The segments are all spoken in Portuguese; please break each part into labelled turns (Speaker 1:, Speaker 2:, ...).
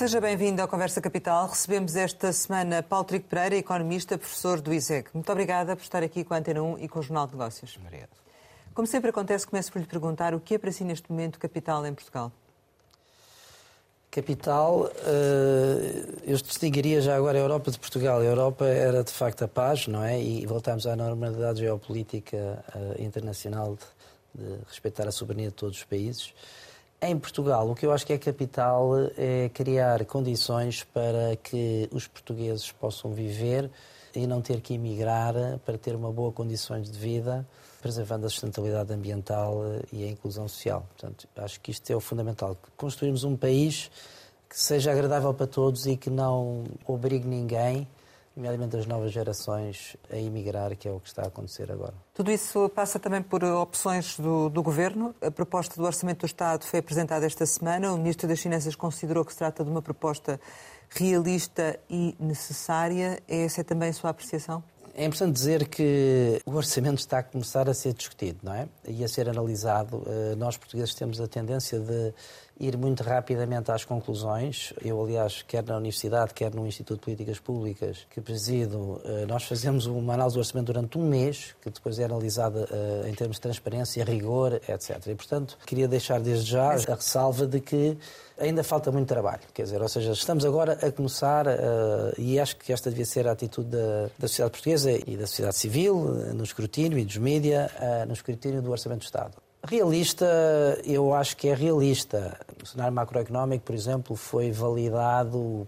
Speaker 1: Seja bem-vindo à Conversa Capital. Recebemos esta semana Paulo Trigo Pereira, economista, professor do ISEG. Muito obrigada por estar aqui com a Antena 1 e com o Jornal de Negócios.
Speaker 2: Obrigado.
Speaker 1: Como sempre acontece, começo por lhe perguntar o que é para si neste momento capital em Portugal?
Speaker 2: Capital, eh, eu distinguiria já agora a Europa de Portugal. A Europa era de facto a paz, não é? E voltamos à normalidade geopolítica eh, internacional de, de respeitar a soberania de todos os países. Em Portugal, o que eu acho que é capital é criar condições para que os portugueses possam viver e não ter que emigrar para ter uma boa condições de vida, preservando a sustentabilidade ambiental e a inclusão social. Portanto, acho que isto é o fundamental. Construirmos um país que seja agradável para todos e que não obrigue ninguém nomeadamente as novas gerações, a emigrar, que é o que está a acontecer agora.
Speaker 1: Tudo isso passa também por opções do, do, Governo. A proposta do Orçamento do Estado foi apresentada esta semana. O Ministro das Finanças considerou que se trata de uma proposta realista e necessária. Essa é também a sua apreciação?
Speaker 2: É importante dizer que o orçamento está a começar a ser discutido, não é? E a ser analisado. Eh, nós, portugueses, temos a tendência de ir muito rapidamente às conclusões. Eu, aliás, quer na Universidade, quer no Instituto de Políticas Públicas, que presido, eh, nós fazemos uma análise do orçamento durante um mês, que depois é analisada eh, em termos de transparência, rigor, etc. E, portanto, queria deixar desde já a ressalva de que ainda falta muito trabalho. Quer dizer, ou seja, estamos agora a começar, uh, e acho que esta devia ser a atitude da, da sociedade portuguesa e da sociedade civil, no escrutínio e dos mídias, uh, no escrutínio do Orçamento do Estado. Realista, eu acho que é realista. O cenário macroeconómico, por exemplo, foi validado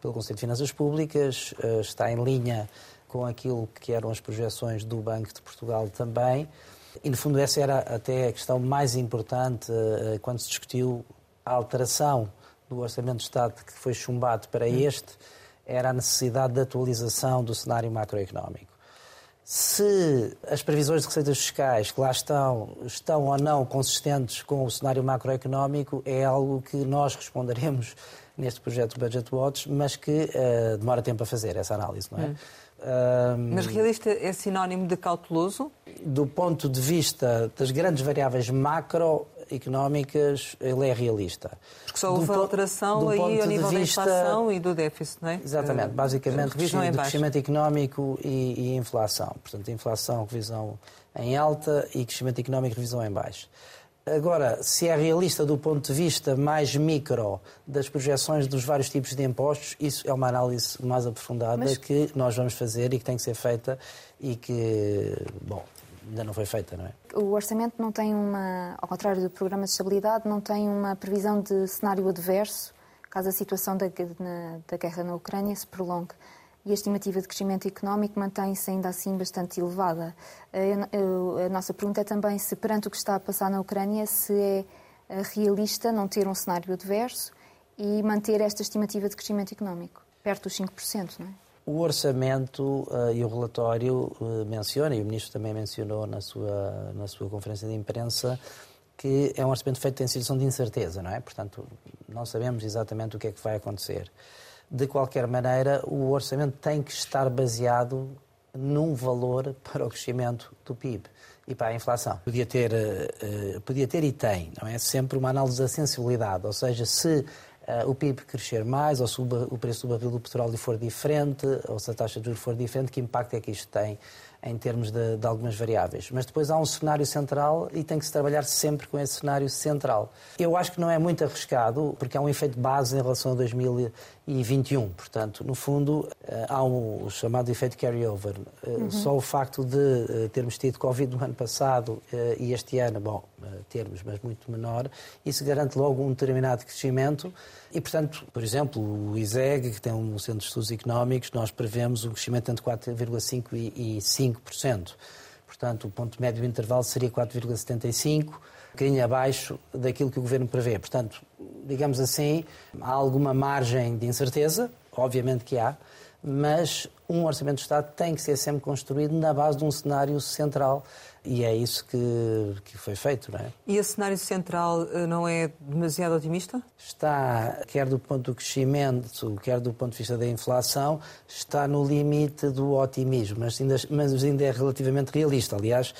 Speaker 2: pelo Conselho de Finanças Públicas, eh, está em linha com aquilo que eram as projeções do Banco de Portugal também. E, no fundo, essa era até a questão mais importante eh, quando se discutiu a alteração do Orçamento de Estado que foi chumbado para hum. este, era a necessidade de atualização do cenário macroeconómico. Se as previsões de receitas fiscais que lá estão estão ou não consistentes com o cenário macroeconómico, é algo que nós responderemos neste projeto Budget Watch, mas que uh, demora tempo a fazer essa análise, não é? Hum.
Speaker 1: Um, mas realista é sinónimo de cauteloso?
Speaker 2: Do ponto de vista das grandes variáveis macro, económicas, ele é realista.
Speaker 1: Porque só houve alteração aí ao nível vista... da inflação e do déficit, não é?
Speaker 2: Exatamente, uh, basicamente revisão de crescimento económico e, e, inflação. Portanto, inflação, revisão em alta e crescimento económico, revisão em baixo. Agora, se é realista do ponto de vista mais micro das projeções dos vários tipos de impostos, isso é uma análise mais aprofundada Mas... que nós vamos fazer e que tem que ser feita e que, bom, ainda não foi feita, não é?
Speaker 3: O orçamento não tem uma, ao contrário do programa de estabilidade, não tem uma previsão de cenário adverso caso a situação da, na, da guerra na Ucrânia se prolongue. E a estimativa de crescimento económico mantém-se ainda assim bastante elevada. A, a, nossa pergunta é também se, perante o que está a passar na Ucrânia, se é eh, realista não ter um cenário adverso e manter esta estimativa de crescimento económico, perto dos 5%, não é?
Speaker 2: O orçamento uh, e o relatório uh, menciona, e o Ministro também mencionou na sua, na sua conferência de imprensa, que é um orçamento feito em situação de incerteza, não é? Portanto, não sabemos exatamente o que é que vai acontecer. De qualquer maneira, o orçamento tem que estar baseado num valor para o crescimento do PIB e para a inflação. Podia ter, uh, podia ter e tem, não é? Sempre uma análise da sensibilidade, ou seja, se uh, o PIB crescer mais, ou se o, preço do barril do petróleo for diferente, ou se a taxa de juros for diferente, que impacto é que isto tem em termos de, de, algumas variáveis. Mas depois há um cenário central e tem que se trabalhar sempre com esse cenário central. Eu acho que não é muito arriscado, porque há um efeito base em relação a 2021. Portanto, no fundo, eh, há um, o chamado efeito carryover. Eh, uhum. Só o facto de termos tido Covid no ano passado e este ano, bom, termos, mas muito menor, isso garante logo um determinado crescimento e, portanto, por exemplo, o ISEG, que tem um centro de estudos económicos, nós prevemos um crescimento entre 4,5% e 5%. Portanto, o ponto médio do intervalo seria 4,75%, um bocadinho abaixo daquilo que o Governo prevê. Portanto, digamos assim, há alguma margem de incerteza, obviamente que há, mas um orçamento de Estado tem que ser sempre construído na base de um cenário central e é isso que, que foi feito, não é?
Speaker 1: E esse cenário central eh, não é demasiado otimista?
Speaker 2: Está, quer do ponto do crescimento, quer do ponto de vista da inflação, está no limite do otimismo, mas ainda, mas ainda é relativamente realista. Aliás,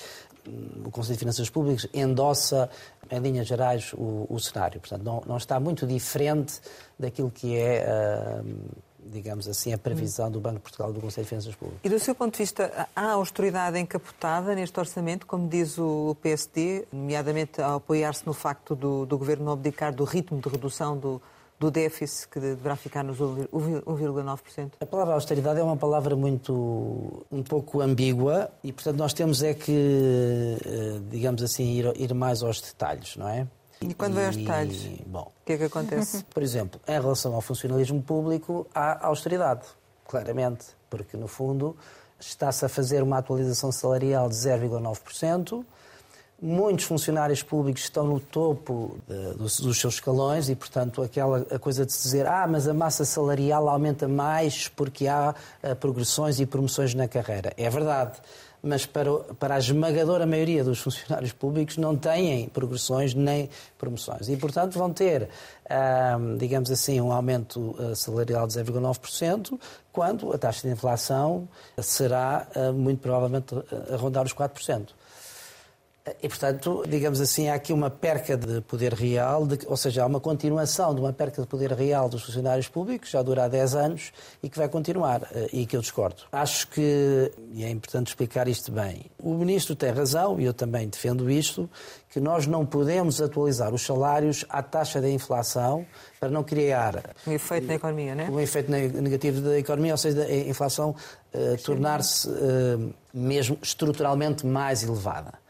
Speaker 2: o Conselho de Finanças Públicas endossa, em linhas gerais, o, o cenário. Portanto, não, não, está muito diferente daquilo que é. Uh, digamos assim, a previsão do Banco de Portugal do Conselho de Finanças Públicas.
Speaker 1: E do seu ponto de vista, há austeridade encapotada neste orçamento, como diz o PSD, nomeadamente ao apoiar-se no facto do, do Governo não abdicar do ritmo de redução do, do déficit que deverá ficar nos 1,9%?
Speaker 2: A palavra austeridade é uma palavra muito, um pouco ambígua e, portanto, nós temos é que, eh, digamos assim, ir, ir mais aos detalhes, não é?
Speaker 1: E quando vai aos detalhes, bom, o que é que acontece?
Speaker 2: Por exemplo, em relação ao funcionalismo público, há austeridade, claramente, porque, no fundo, está-se a fazer uma atualização salarial de 0,9%, muitos funcionários públicos estão no topo de, dos, dos, seus escalões e, portanto, aquela a coisa de se dizer ah, mas a massa salarial aumenta mais porque há uh, progressões e promoções na carreira. É verdade mas para, para a esmagadora maioria dos funcionários públicos não têm progressões nem promoções. E, portanto, vão ter, digamos assim, um aumento ah, salarial de 0,9%, quando a taxa de inflação será, ah, muito provavelmente, a rondar os 4%. E, portanto, digamos assim, há aqui uma perca de poder real, de, ou seja, há uma continuação de uma perca de poder real dos funcionários públicos, já dura há 10 anos, e que vai continuar, eh, e que eu discordo. Acho que, e é importante explicar isto bem, o Ministro tem razão, e eu também defendo isto, que nós não podemos atualizar os salários à taxa da inflação para não criar...
Speaker 1: Um efeito na economia, não é?
Speaker 2: Um efeito negativo da economia, ou seja, a inflação uh, tornar-se uh, mesmo estruturalmente mais elevada.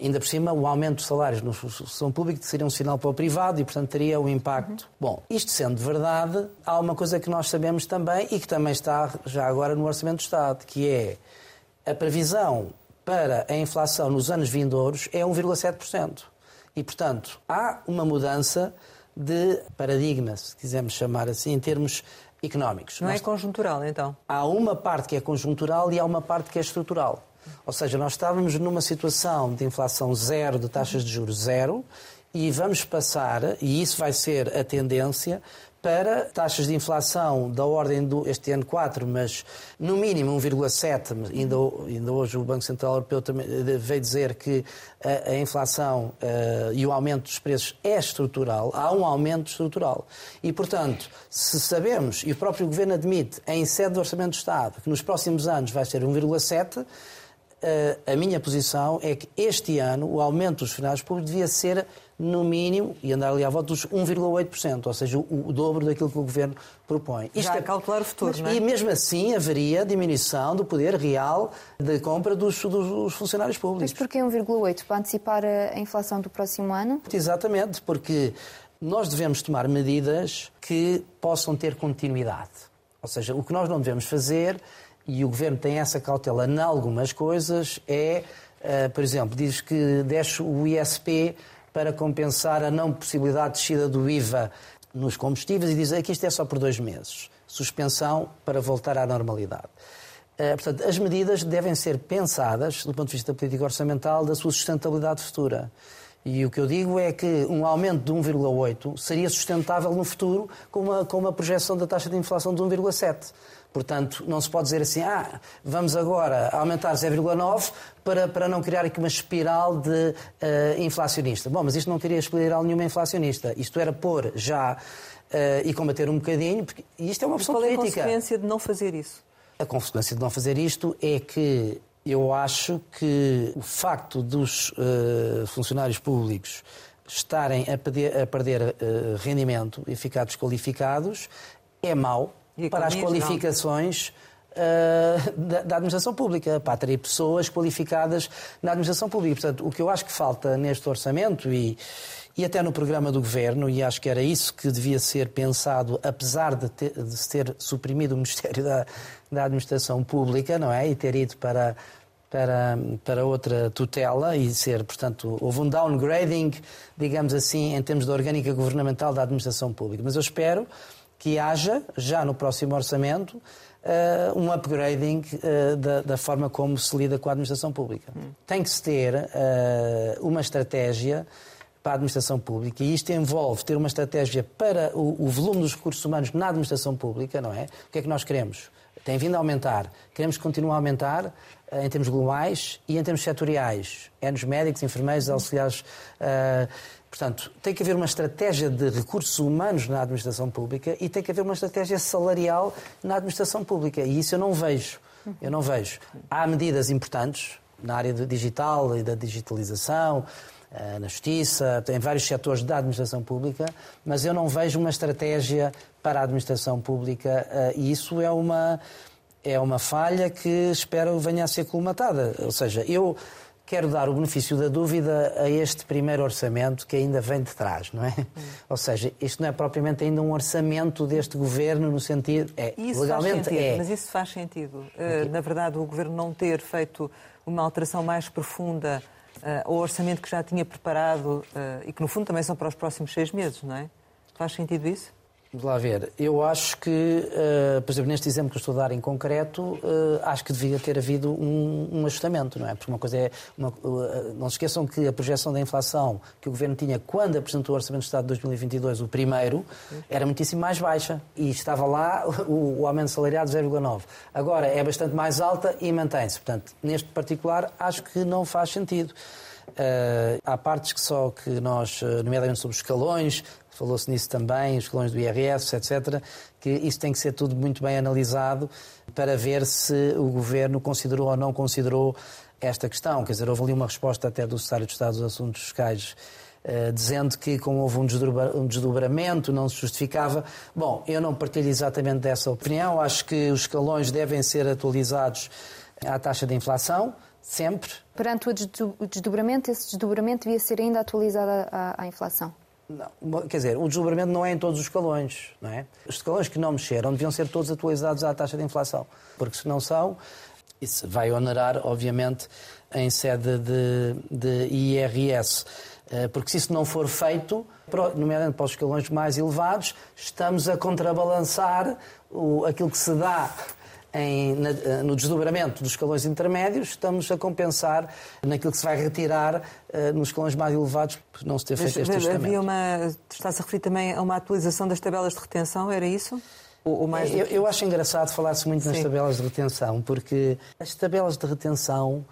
Speaker 2: Ainda por cima, o aumento dos salários na função pública seria um sinal para o privado e, portanto, teria um impacto. Uhum. Bom, isto sendo verdade, há uma coisa que nós sabemos também e que também está já agora no Orçamento do Estado, que é a previsão para a inflação nos anos vindouros é 1,7%. E, portanto, há uma mudança de paradigma, se quisermos chamar assim, em termos económicos.
Speaker 1: Não é Nós... é conjuntural, então?
Speaker 2: Há uma parte que é conjuntural e há uma parte que é estrutural. Ou seja, nós estávamos numa situação de inflação zero, de taxas de juros zero, e vamos passar, e isso vai ser a tendência, para taxas de inflação da ordem do este ano 4, mas no mínimo 1,7. Ainda, ainda hoje o Banco Central Europeu também eh, veio dizer que a, a inflação uh, e o aumento dos preços é estrutural. Há um aumento estrutural. E, portanto, se sabemos, e o próprio Governo admite, em sede do Orçamento do Estado, que nos próximos anos vai ser 1,7, a minha posição é que este ano o aumento dos funcionários públicos devia ser, no mínimo, e andar ali à volta dos 1,8%, ou seja, o, o, dobro daquilo que o Governo propõe.
Speaker 1: Isto Já é calcular o futuro,
Speaker 2: mas,
Speaker 1: não é?
Speaker 2: E mesmo assim haveria diminuição do poder real de compra dos, dos funcionários públicos.
Speaker 3: Mas porquê 1,8%? Para antecipar a inflação do próximo ano?
Speaker 2: Exatamente, porque nós devemos tomar medidas que possam ter continuidade. Ou seja, o que nós não devemos fazer e o Governo tem essa cautela em algumas coisas, é, uh, por exemplo, diz que deixa o ISP para compensar a não possibilidade de descida do IVA nos combustíveis e diz que isto é só por dois meses. Suspensão para voltar à normalidade. Uh, portanto, as medidas devem ser pensadas, do ponto de vista da política orçamental, da sua sustentabilidade futura. E o que eu digo é que um aumento de 1,8 seria sustentável no futuro com uma, com uma projeção da taxa de inflação de 1,7. Portanto, não se pode dizer assim, ah, vamos agora aumentar 0,9 para, para não criar aqui uma espiral de uh, inflacionista. Bom, mas isto não queria espiral nenhuma inflacionista. Isto era pôr já uh, e combater um bocadinho, porque isto é uma opção
Speaker 1: política.
Speaker 2: Qual
Speaker 1: é a consequência de não fazer isso?
Speaker 2: A consequência de não fazer isto é que eu acho que o facto dos uh, funcionários públicos estarem a perder, a perder rendimento e ficar desqualificados é mau para as qualificações uh, da, da, administração pública, para atrair pessoas qualificadas na administração pública. Portanto, o que eu acho que falta neste orçamento e, e até no programa do governo, e acho que era isso que devia ser pensado, apesar de, ter, de se ter suprimido o Ministério da, da Administração Pública, não é? E ter ido para para, para outra tutela e ser, portanto, houve um downgrading, digamos assim, em termos da orgânica governamental da administração pública. Mas eu espero que haja, já no próximo orçamento, uh, um upgrading uh, da, da, forma como se lida com a administração pública. Hum. Tem que se ter uh, uma estratégia para a administração pública e isto envolve ter uma estratégia para o, o volume dos recursos humanos na administração pública, não é? O que é que nós queremos? tem vindo a aumentar. Queremos que continue a aumentar em termos globais e em termos setoriais. É nos médicos, enfermeiros, auxiliares. Uh, portanto, tem que haver uma estratégia de recursos humanos na administração pública e tem que haver uma estratégia salarial na administração pública. E isso eu não vejo. Eu não vejo. Há medidas importantes na área digital e da digitalização eh, na justiça, em vários setores da administração pública, mas eu não vejo uma estratégia para a administração pública eh, e isso é uma, é uma falha que espero venha a ser colmatada. Ou seja, eu quero dar o benefício da dúvida a este primeiro orçamento que ainda vem de trás, não é? Hum. Ou seja, isto não é propriamente ainda um orçamento deste governo no sentido é
Speaker 1: isso legalmente sentido, é. Mas isso faz sentido. Uh, na verdade, o governo não ter feito uma alteração mais profunda uh, o orçamento que já tinha preparado uh, e que, no fundo, também são para os próximos seis meses, não é? Faz sentido isso?
Speaker 2: Vamos lá ver. Eu acho que, uh, por exemplo, neste exemplo que eu estou a dar em concreto, uh, acho que devia ter havido um, um, ajustamento, não é? Porque uma coisa é. Uma, uh, não se esqueçam que a projeção da inflação que o Governo tinha quando apresentou o Orçamento de Estado de 2022, o primeiro, era muitíssimo mais baixa. E estava lá o, o aumento salariado de 0,9. Agora é bastante mais alta e mantém-se. Portanto, neste particular, acho que não faz sentido. Uh, há partes que só que nós, nomeadamente sobre os escalões, falou-se nisso também, os colões do IRS, etc., que isso tem que ser tudo muito bem analisado para ver se o Governo considerou ou não considerou esta questão. Quer dizer, houve ali uma resposta até do Secretário de Estado dos Assuntos Fiscais Uh, dizendo que, como houve um, um desdobramento, não se justificava. Bom, eu não partilho exatamente dessa opinião. Acho que os escalões devem ser atualizados à taxa de inflação, sempre.
Speaker 3: Perante o desdobramento, esse desdobramento devia ser ainda atualizado à, à inflação?
Speaker 2: Não, quer dizer, o desdobramento não é em todos os escalões, não é? Os escalões que não mexeram deviam ser todos atualizados à taxa de inflação, porque se não são, isso vai onerar, obviamente, em sede de, de IRS. Eh, porque se isso não for feito, nomeadamente para os escalões mais elevados, estamos a contrabalançar o, aquilo que se dá em, na, eh, no desdobramento dos escalões intermédios, estamos a compensar naquilo que se vai retirar uh, nos escalões mais elevados por não se ter feito este ajustamento.
Speaker 1: Uma, está-se a referir também a uma atualização das tabelas de retenção, era isso?
Speaker 2: Ou, mais eu, eu, acho engraçado falar-se muito Sim. nas tabelas de retenção, porque as tabelas de retenção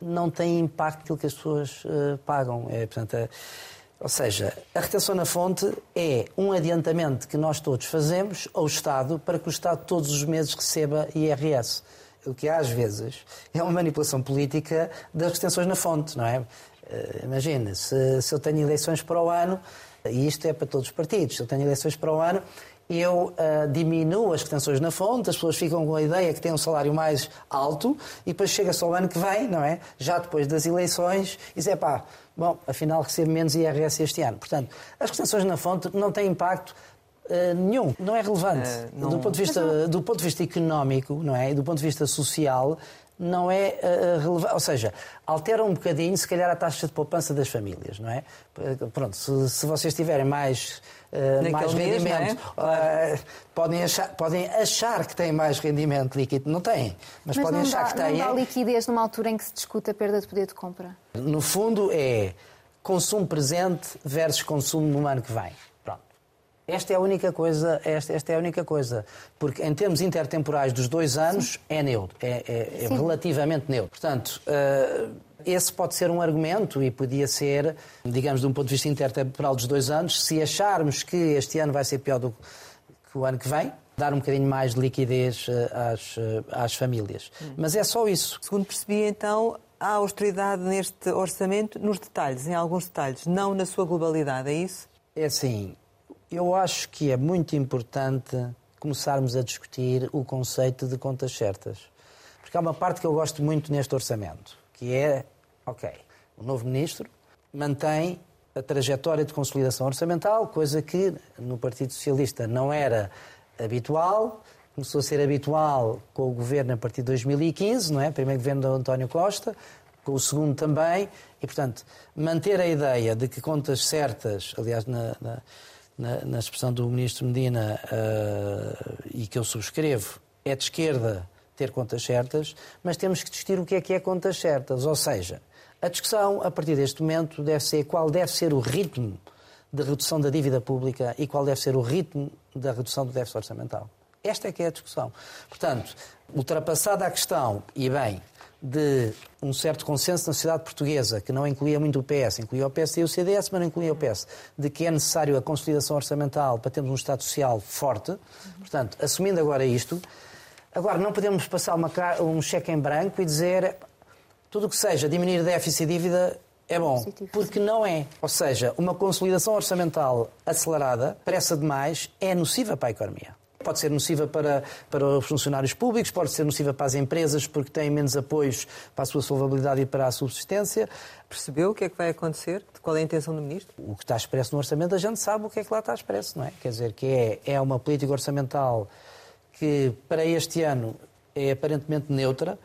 Speaker 2: não têm impacto naquilo que as pessoas uh, pagam. É, portanto, a, ou seja, a retenção na fonte é um adiantamento que nós todos fazemos ao Estado para que o Estado todos os meses receba IRS. O que às vezes é uma manipulação política das retenções na fonte, não é? Eh, imagina, se, se eu tenho eleições para o ano, e isto é para todos os partidos, se eu tenho eleições para o ano, eu uh, diminuo as retenções na fonte, as pessoas ficam com a ideia que têm um salário mais alto e depois chega-se ao ano que vem, não é? Já depois das eleições, e diz, é pá, bom, afinal recebo menos IRS este ano. Portanto, as retenções na fonte não têm impacto Uh, nenhum, não é relevante. Uh, não... Do, ponto de vista, do ponto de vista económico, não é? do ponto de vista social, não é uh, relevante. Ou seja, altera um bocadinho, se calhar, a taxa de poupança das famílias, não é? Pronto, se, se vocês tiverem mais uh, mais rendimento. É? Uh, podem, achar, podem achar que têm mais rendimento líquido, não têm, mas, mas podem achar
Speaker 3: dá,
Speaker 2: que têm.
Speaker 3: Não dá liquidez numa altura em que se discute a perda de poder de compra?
Speaker 2: No fundo, é consumo presente versus consumo no ano que vem. Esta é a única coisa, esta, esta é a única coisa, porque em termos intertemporais dos dois anos Sim. é neutro, é, é, é relativamente neutro. Portanto, uh, esse pode ser um argumento e podia ser, digamos, de um ponto de vista intertemporal dos dois anos, se acharmos que este ano vai ser pior do que o ano que vem, dar um bocadinho mais de liquidez eh, às, eh, às famílias. Hum. Mas é só isso.
Speaker 1: Segundo percebi, então, há austeridade neste orçamento nos detalhes, em alguns detalhes, não na sua globalidade, é isso?
Speaker 2: É assim, eu acho que é muito importante começarmos a discutir o conceito de contas certas. Porque há uma parte que eu gosto muito neste orçamento, que é, ok, o novo ministro mantém a trajetória de consolidação orçamental, coisa que no Partido Socialista não era habitual, começou a ser habitual com o governo a partir de 2015, não é? Primeiro governo de António Costa, com o segundo também, e portanto, manter a ideia de que contas certas, aliás, na, na, na, na expressão do ministro Medina, uh, e que eu subscrevo, é de esquerda ter contas certas, mas temos que discutir o que é que é contas certas. Ou seja, a discussão, a partir deste momento, deve ser qual deve ser o ritmo de redução da dívida pública e qual deve ser o ritmo da redução do déficit orçamental. Esta é que é a discussão. Portanto, ultrapassada a questão, e bem, de um certo consenso na sociedade portuguesa, que não incluía muito o PS, incluía o PS e o CDS, mas não incluía o PS, de que é necessário a consolidação orçamental para termos um Estado Social forte. Portanto, assumindo agora isto, agora não podemos passar uma, um cheque em branco e dizer tudo o que seja diminuir déficit e dívida é bom, porque não é. Ou seja, uma consolidação orçamental acelerada, pressa demais, é nociva para a economia. Pode ser nociva para, para os funcionários públicos, pode ser nociva para as empresas porque têm menos apoios para a sua solvabilidade e para a subsistência.
Speaker 1: Percebeu o que é que vai acontecer? Qual é a intenção do Ministro?
Speaker 2: O que está expresso no orçamento, a gente sabe o que é que lá está expresso, não é? Quer dizer, que é, é uma política orçamental que para este ano é aparentemente neutra.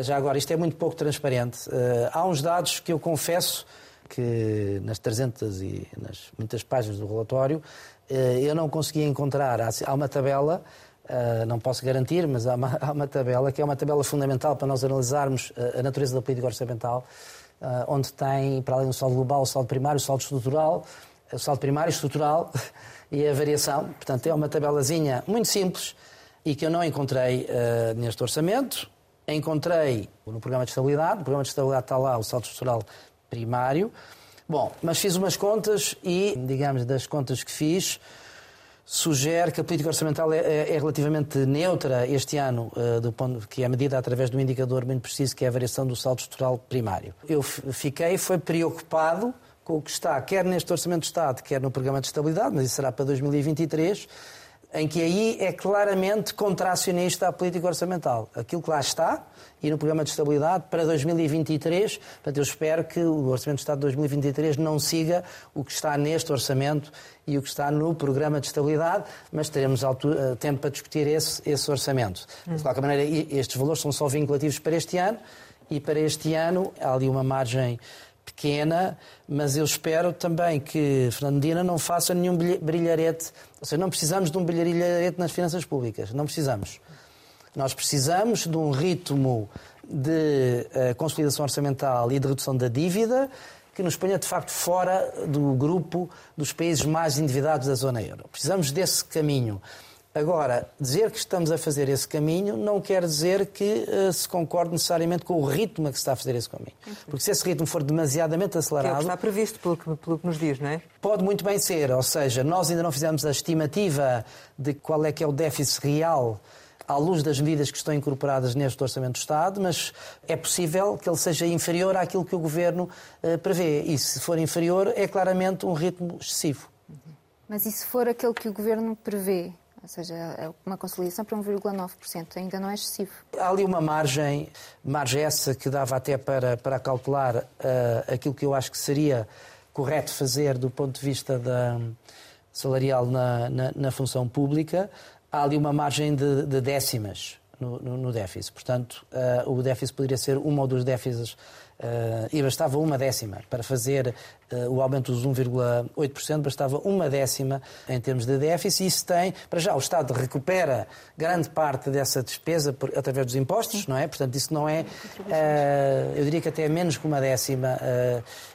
Speaker 2: Já agora, isto é muito pouco transparente. Eh, há uns dados que eu confesso que nas 300 e nas muitas páginas do relatório eu não consegui encontrar. Há uma tabela, eh, não posso garantir, mas há uma, há uma tabela que é uma tabela fundamental para nós analisarmos eh, a natureza da política orçamental, onde tem, para além do saldo global, o saldo primário, o saldo estrutural, o saldo primário, estrutural e a variação. Portanto, é uma tabelazinha muito simples e que eu não encontrei neste orçamento. Encontrei no programa de estabilidade. No programa de estabilidade está lá o saldo estrutural primário. Bom, mas fiz umas contas e, digamos, das contas que fiz, sugere que a política orçamental é, é, é relativamente neutra este ano, uh, do ponto, que é medida através de um indicador muito preciso, que é a variação do saldo estrutural primário. Eu fiquei, foi preocupado com o que está, quer neste Orçamento de Estado, quer no Programa de Estabilidade, mas isso será para 2023, em que aí é claramente contracionista a política orçamental. Aquilo que lá está, e no programa de estabilidade para 2023, portanto eu espero que o Orçamento de Estado de 2023 não siga o que está neste orçamento e o que está no programa de estabilidade, mas teremos eh, tempo para discutir esse, esse orçamento. De qualquer maneira, estes valores são só vinculativos para este ano, e para este ano há ali uma margem pequena, mas eu espero também que Fernando Medina não faça nenhum brilharete. Ou seja, não precisamos de um brilharete nas finanças públicas. Não precisamos. Nós precisamos de um ritmo de uh, consolidação orçamental e de redução da dívida que nos ponha de facto fora do grupo dos países mais endividados da zona euro. Precisamos desse caminho. Agora, dizer que estamos a fazer esse caminho não quer dizer que uh, se concorde necessariamente com o ritmo a que se está a fazer esse caminho. Porque se esse ritmo for demasiadamente acelerado. Que é
Speaker 1: o que está previsto, pelo que, pelo que nos diz, não é?
Speaker 2: Pode muito bem ser. Ou seja, nós ainda não fizemos a estimativa de qual é que é o déficit real à luz das medidas que estão incorporadas neste Orçamento do Estado, mas é possível que ele seja inferior àquilo que o Governo uh, prevê. E se for inferior, é claramente um ritmo excessivo.
Speaker 3: Mas e se for aquele que o Governo prevê? Ou seja, é uma consolidação para 1,9%, ainda não é excessivo.
Speaker 2: Há ali uma margem, margem essa que dava até para, para calcular uh, aquilo que eu acho que seria correto fazer do ponto de vista da, salarial na, na, na função pública, há ali uma margem de, de décimas no, no, no, déficit. Portanto, uh, o déficit poderia ser uma ou duas déficits Uh, e bastava uma décima para fazer uh, o aumento dos 1,8%, bastava uma décima em termos de déficit. E isso tem, para já, o Estado recupera grande parte dessa despesa por, através dos impostos, não é? Portanto, isso não é, uh, eu diria que até é menos que uma décima.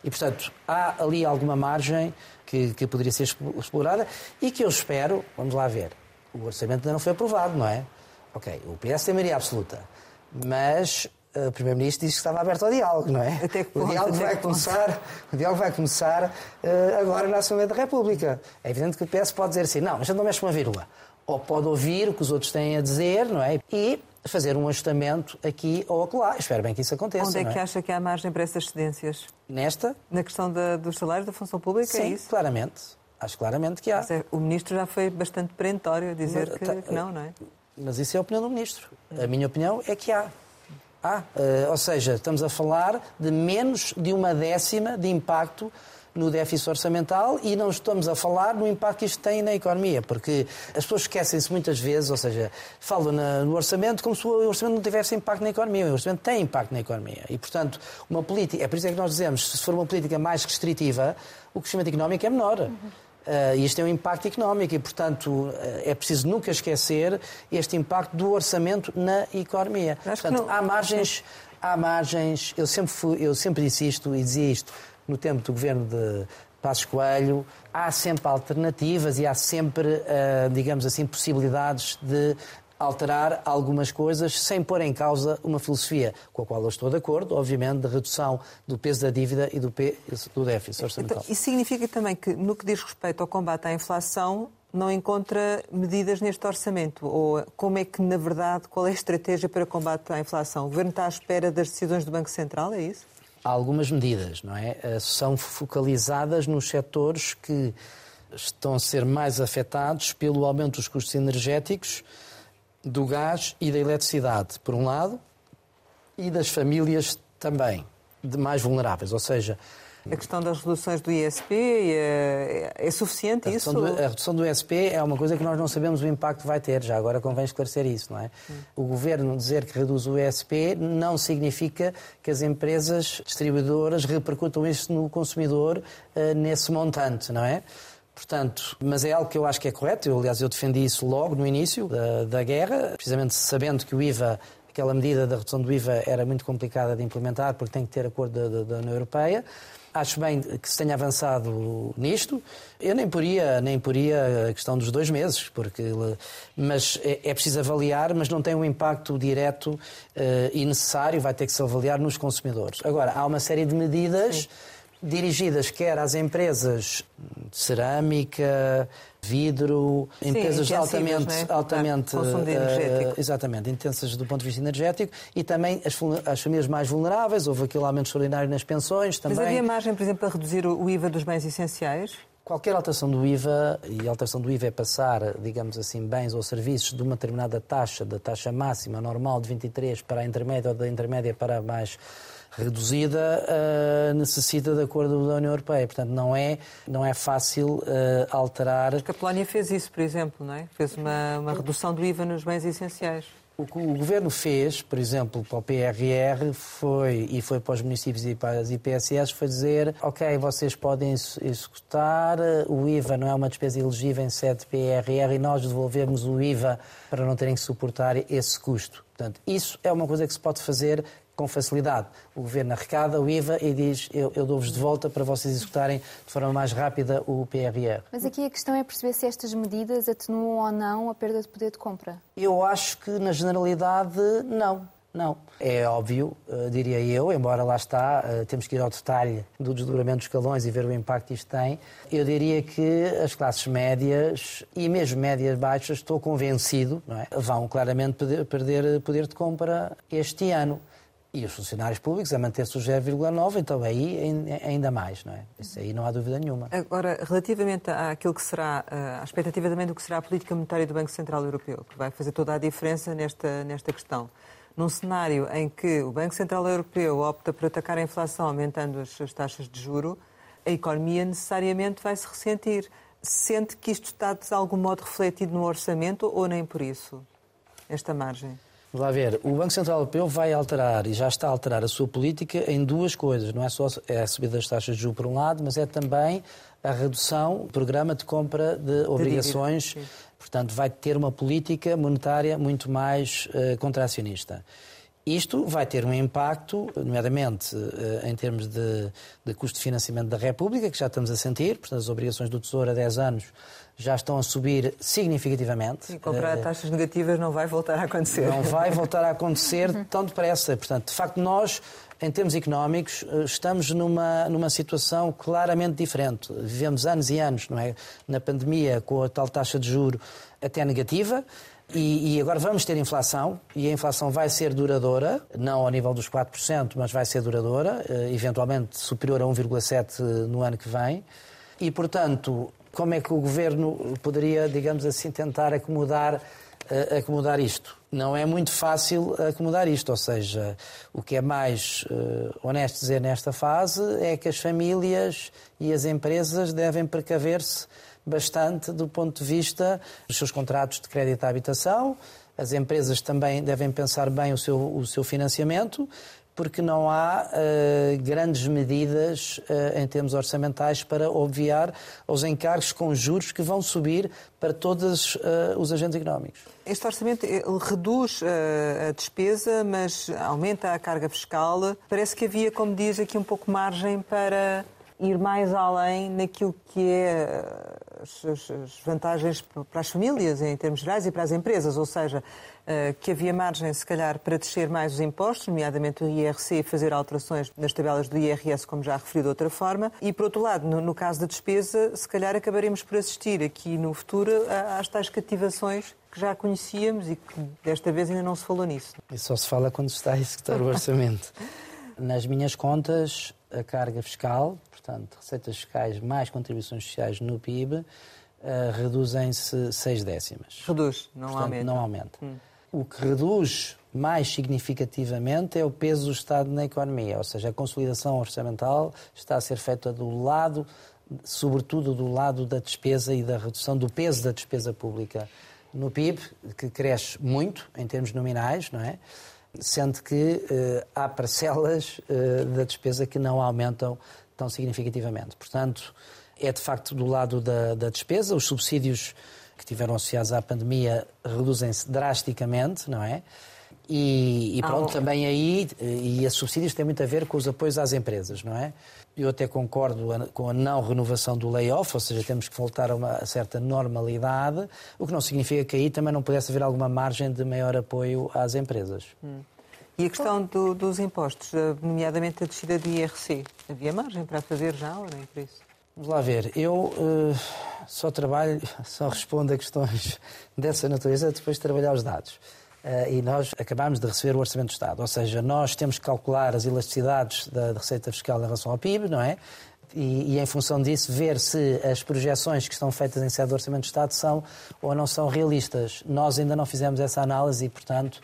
Speaker 2: e, portanto, há ali alguma margem que, que poderia ser explorada e que eu espero, vamos lá ver, o orçamento ainda não foi aprovado, não é? Ok, o PS tem maioria absoluta, mas o Primeiro-Ministro disse que estava aberto ao diálogo, não é?
Speaker 1: Até que ponto,
Speaker 2: o diálogo vai começar, o diálogo vai começar uh, agora na Assembleia da República. É evidente que o PS pode dizer assim, não, a gente não mexe uma vírgula. Ou pode ouvir o que os outros têm a dizer, não é? E fazer um ajustamento aqui ou acolá. Espero bem que isso aconteça.
Speaker 1: Onde é que
Speaker 2: é?
Speaker 1: acha que há margem para essas cedências?
Speaker 2: Nesta?
Speaker 1: Na questão da, dos salários da função pública,
Speaker 2: Sim,
Speaker 1: é isso?
Speaker 2: claramente. Acho claramente que há.
Speaker 1: É, o Ministro já foi bastante perentório a dizer Mas, que, tá, que não, não é?
Speaker 2: Mas isso é a opinião do Ministro. A minha opinião é que há. Ah, ou seja, estamos a falar de menos de uma décima de impacto no déficit orçamental e não estamos a falar no impacto que isto tem na economia, porque as pessoas esquecem-se muitas vezes, ou seja, falam no orçamento como se o orçamento não tivesse impacto na economia. O orçamento tem impacto na economia. E, portanto, uma política, é por isso é que nós dizemos, se for uma política mais restritiva, o crescimento económico é menor. Uhum. Uh, isto tem um impacto económico e, portanto, uh, é preciso nunca esquecer este impacto do orçamento na economia. Portanto, há margens, há margens. Eu sempre, fui, eu sempre disse isto e dizia isto no tempo do governo de Passos Coelho, há sempre alternativas e há sempre, digamos assim, possibilidades de alterar algumas coisas sem pôr em causa uma filosofia com a qual eu estou de acordo, obviamente, de redução do peso da dívida e do, peso do déficit orçamental.
Speaker 1: Então, isso significa também que, no que diz respeito ao combate à inflação, não encontra medidas neste orçamento? Ou como é que, na verdade, qual é a estratégia para combate à inflação? O Governo está à espera das decisões do Banco Central, é isso?
Speaker 2: Há algumas medidas, não é? Eh, são focalizadas nos setores que estão a ser mais afetados pelo aumento dos custos energéticos do gás e da eletricidade, por um lado, e das famílias também, de mais vulneráveis. Ou seja,
Speaker 1: a questão das reduções do ISP é, é suficiente
Speaker 2: a
Speaker 1: isso?
Speaker 2: Do, a redução do ISP é uma coisa que nós não sabemos o impacto que vai ter. Já agora convém esclarecer isso, não é? Hum. O governo dizer que reduz o ISP não significa que as empresas distribuidoras repercutam isso no consumidor uh, nesse montante, não é? Portanto, mas é algo que eu acho que é correto. Eu, aliás, eu defendi isso logo no início da, da guerra, precisamente sabendo que o IVA aquela medida da redução do IVA era muito complicada de implementar porque tem que ter acordo da, União Europeia. Acho bem que se tenha avançado nisto. Eu nem poria, nem poria a questão dos dois meses, porque, mas é, é preciso avaliar, mas não tem um impacto direto uh, e necessário, vai ter que se avaliar nos consumidores. Agora, há uma série de medidas. Sim dirigidas quer às empresas de cerâmica, vidro,
Speaker 1: Sim,
Speaker 2: empresas altamente,
Speaker 1: é?
Speaker 2: altamente uh, exatamente, intensas do ponto de vista energético e também as, as, famílias mais vulneráveis, houve aquele aumento extraordinário nas pensões também.
Speaker 1: Mas havia margem, por exemplo, para reduzir o IVA dos bens essenciais?
Speaker 2: Qualquer alteração do IVA, e a alteração do IVA é passar, digamos assim, bens ou serviços de uma determinada taxa, da taxa máxima normal de 23 para a intermédia ou da intermédia para a mais reduzida uh, necessita de acordo da União Europeia. Portanto, não é, não é fácil uh, alterar.
Speaker 1: Porque a Polónia fez isso, por exemplo, não é? Fez uma, uma redução do IVA nos bens essenciais.
Speaker 2: O que o governo fez, por exemplo, para o PRR, foi, e foi para os municípios e para as IPSS, foi dizer: ok, vocês podem executar, o IVA não é uma despesa elegível em sede PRR e nós devolvemos o IVA para não terem que suportar esse custo. Portanto, isso é uma coisa que se pode fazer com facilidade. O governo arrecada o IVA e diz eu, eu dou-vos de volta para vocês executarem de forma mais rápida o PRR.
Speaker 3: Mas aqui a questão é perceber se estas medidas atenuam ou não a perda de poder de compra.
Speaker 2: Eu acho que, na generalidade, não. Não. É óbvio, uh, diria eu, embora lá está, uh, temos que ir ao detalhe do desdobramento dos escalões e ver o impacto que isto tem. Eu diria que as classes médias e mesmo médias baixas, estou convencido, é, vão claramente perder poder de compra este ano. E os funcionários públicos a manter-se o 0,9, então aí ainda mais, não é? Isso aí não há dúvida nenhuma.
Speaker 1: Agora, relativamente àquilo que será, eh, à expectativa também do que será a política monetária do Banco Central Europeu, que vai fazer toda a diferença nesta, nesta questão. Num cenário em que o Banco Central Europeu opta por atacar a inflação aumentando as, as taxas de juro, a economia necessariamente vai se ressentir. Sente que isto está de algum modo refletido no orçamento ou nem por isso? Esta margem?
Speaker 2: Vamos lá ver, o Banco Central Europeu vai alterar e já está a alterar a sua política em duas coisas. Não é só é a subida das taxas de juros por um lado, mas é também a redução do programa de compra de obrigações. Portanto, vai ter uma política monetária muito mais uh, contracionista. Isto vai ter um impacto, nomeadamente uh, em termos de, de custo de financiamento da República, que já estamos a sentir, portanto, as obrigações do Tesouro a 10 anos já estão a subir significativamente.
Speaker 1: E comprar uh, taxas negativas não vai voltar a acontecer.
Speaker 2: Não vai voltar a acontecer tão depressa. Portanto, de facto, nós, em termos económicos, eh, estamos numa, numa situação claramente diferente. Vivemos anos e anos, não é? Na pandemia, com a tal taxa de juro até negativa. E, e, agora vamos ter inflação, e a inflação vai ser duradoura, não ao nível dos 4%, mas vai ser duradoura, eh, eventualmente superior a 1,7% no ano que vem. E, portanto, como é que o governo poderia, digamos assim, tentar acomodar, uh, acomodar isto? Não é muito fácil acomodar isto, ou seja, o que é mais uh, honesto dizer nesta fase é que as famílias e as empresas devem precaver-se bastante do ponto de vista dos seus contratos de crédito à habitação. As empresas também devem pensar bem o seu, o seu financiamento porque não há uh, grandes medidas uh, em termos orçamentais para obviar aos encargos com juros que vão subir para todos uh, os agentes económicos.
Speaker 1: Este orçamento reduz a despesa, mas aumenta a carga fiscal. Parece que havia, como diz aqui, um pouco margem para ir mais além naquilo que é as, as vantagens para as famílias em termos gerais e para as empresas, ou seja, eh, que havia margem, se calhar, para descer mais os impostos, nomeadamente o IRC, e fazer alterações nas tabelas do IRS, como já referi de outra forma. E, por outro lado, no, caso da despesa, se calhar acabaremos por assistir aqui no futuro às tais cativações que já conhecíamos e que desta vez ainda não se falou nisso.
Speaker 2: E só se fala quando está a executar o orçamento. Nas minhas contas, a carga fiscal, portanto, receitas fiscais mais contribuições sociais no PIB, uh, reduzem-se seis décimas.
Speaker 1: Reduz, não portanto, aumenta.
Speaker 2: Não aumenta. Hum. O que reduz mais significativamente é o peso do Estado na economia, ou seja, a consolidação orçamental está a ser feita do lado, sobretudo do lado da despesa e da redução do peso da despesa pública no PIB, que cresce muito em termos nominais, não é? Sendo que eh, há parcelas eh, da despesa que não aumentam tão significativamente. Portanto, é de facto do lado da, da despesa, os subsídios que tiveram associados à pandemia reduzem-se drasticamente, não é? E, e pronto, ah, também aí, e esses subsídios têm muito a ver com os apoios às empresas, não é? Eu até concordo com a não renovação do layoff, ou seja, temos que voltar a uma certa normalidade, o que não significa que aí também não pudesse haver alguma margem de maior apoio às empresas. Hum.
Speaker 1: E a questão do, dos impostos, nomeadamente a descida de IRC, havia margem para fazer já ou nem por isso?
Speaker 2: Vamos lá ver. Eu uh, só trabalho, só respondo a questões dessa natureza depois de trabalhar os dados. Uh, e nós acabamos de receber o Orçamento do Estado. Ou seja, nós temos que calcular as elasticidades da, da receita fiscal em relação ao PIB, não é? E, e, em função disso, ver se as projeções que estão feitas em sede do Orçamento do Estado são ou não são realistas. Nós ainda não fizemos essa análise e, portanto,